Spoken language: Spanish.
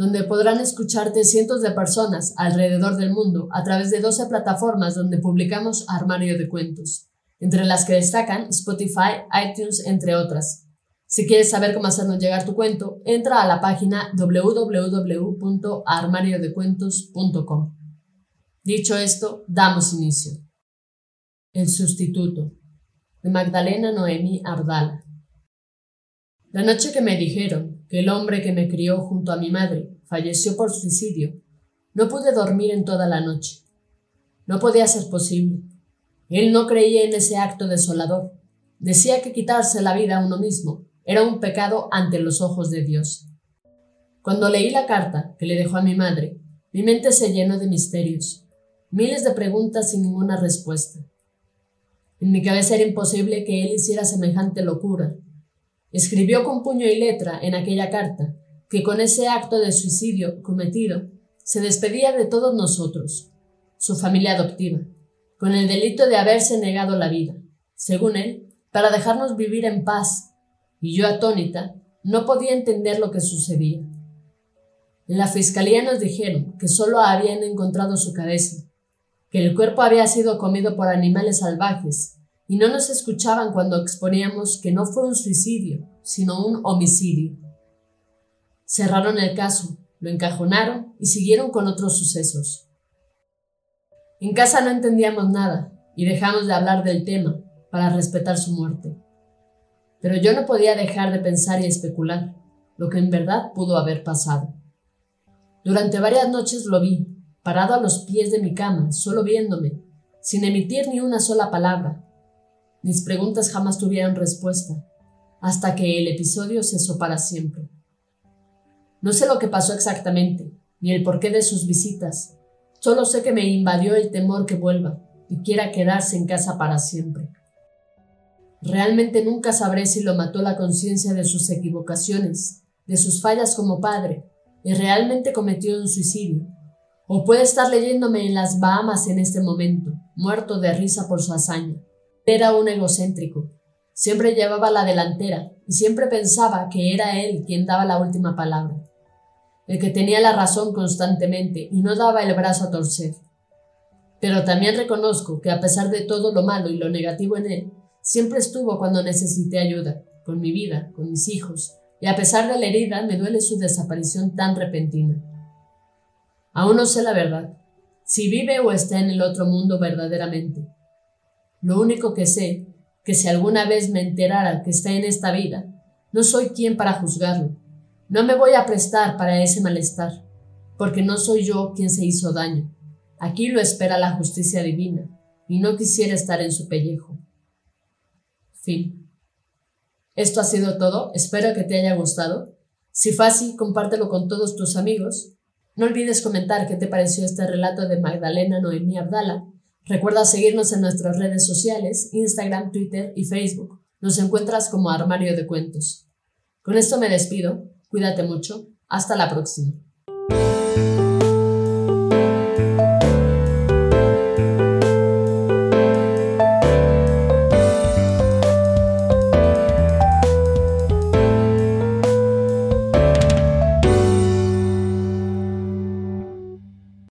donde podrán escucharte cientos de personas alrededor del mundo a través de 12 plataformas donde publicamos Armario de Cuentos, entre las que destacan Spotify, iTunes, entre otras. Si quieres saber cómo hacernos llegar tu cuento, entra a la página www.armariodecuentos.com. Dicho esto, damos inicio. El sustituto de Magdalena Noemi Ardala. La noche que me dijeron que el hombre que me crió junto a mi madre falleció por suicidio, no pude dormir en toda la noche. No podía ser posible. Él no creía en ese acto desolador. Decía que quitarse la vida a uno mismo era un pecado ante los ojos de Dios. Cuando leí la carta que le dejó a mi madre, mi mente se llenó de misterios, miles de preguntas sin ninguna respuesta. En mi cabeza era imposible que él hiciera semejante locura, Escribió con puño y letra en aquella carta que con ese acto de suicidio cometido se despedía de todos nosotros, su familia adoptiva, con el delito de haberse negado la vida, según él, para dejarnos vivir en paz, y yo atónita no podía entender lo que sucedía. En la fiscalía nos dijeron que solo habían encontrado su cabeza, que el cuerpo había sido comido por animales salvajes y no nos escuchaban cuando exponíamos que no fue un suicidio, sino un homicidio. Cerraron el caso, lo encajonaron y siguieron con otros sucesos. En casa no entendíamos nada y dejamos de hablar del tema para respetar su muerte. Pero yo no podía dejar de pensar y especular lo que en verdad pudo haber pasado. Durante varias noches lo vi, parado a los pies de mi cama, solo viéndome, sin emitir ni una sola palabra, mis preguntas jamás tuvieron respuesta, hasta que el episodio cesó para siempre. No sé lo que pasó exactamente, ni el porqué de sus visitas. Solo sé que me invadió el temor que vuelva y quiera quedarse en casa para siempre. Realmente nunca sabré si lo mató la conciencia de sus equivocaciones, de sus fallas como padre, y realmente cometió un suicidio. O puede estar leyéndome en las Bahamas en este momento, muerto de risa por su hazaña. Era un egocéntrico. Siempre llevaba la delantera y siempre pensaba que era él quien daba la última palabra, el que tenía la razón constantemente y no daba el brazo a torcer. Pero también reconozco que a pesar de todo lo malo y lo negativo en él, siempre estuvo cuando necesité ayuda, con mi vida, con mis hijos, y a pesar de la herida me duele su desaparición tan repentina. Aún no sé la verdad, si vive o está en el otro mundo verdaderamente, lo único que sé, que si alguna vez me enterara que está en esta vida, no soy quien para juzgarlo. No me voy a prestar para ese malestar, porque no soy yo quien se hizo daño. Aquí lo espera la justicia divina, y no quisiera estar en su pellejo. Fin. Esto ha sido todo, espero que te haya gustado. Si fue así, compártelo con todos tus amigos. No olvides comentar qué te pareció este relato de Magdalena Noemí Abdala Recuerda seguirnos en nuestras redes sociales, Instagram, Twitter y Facebook. Nos encuentras como Armario de Cuentos. Con esto me despido. Cuídate mucho. Hasta la próxima.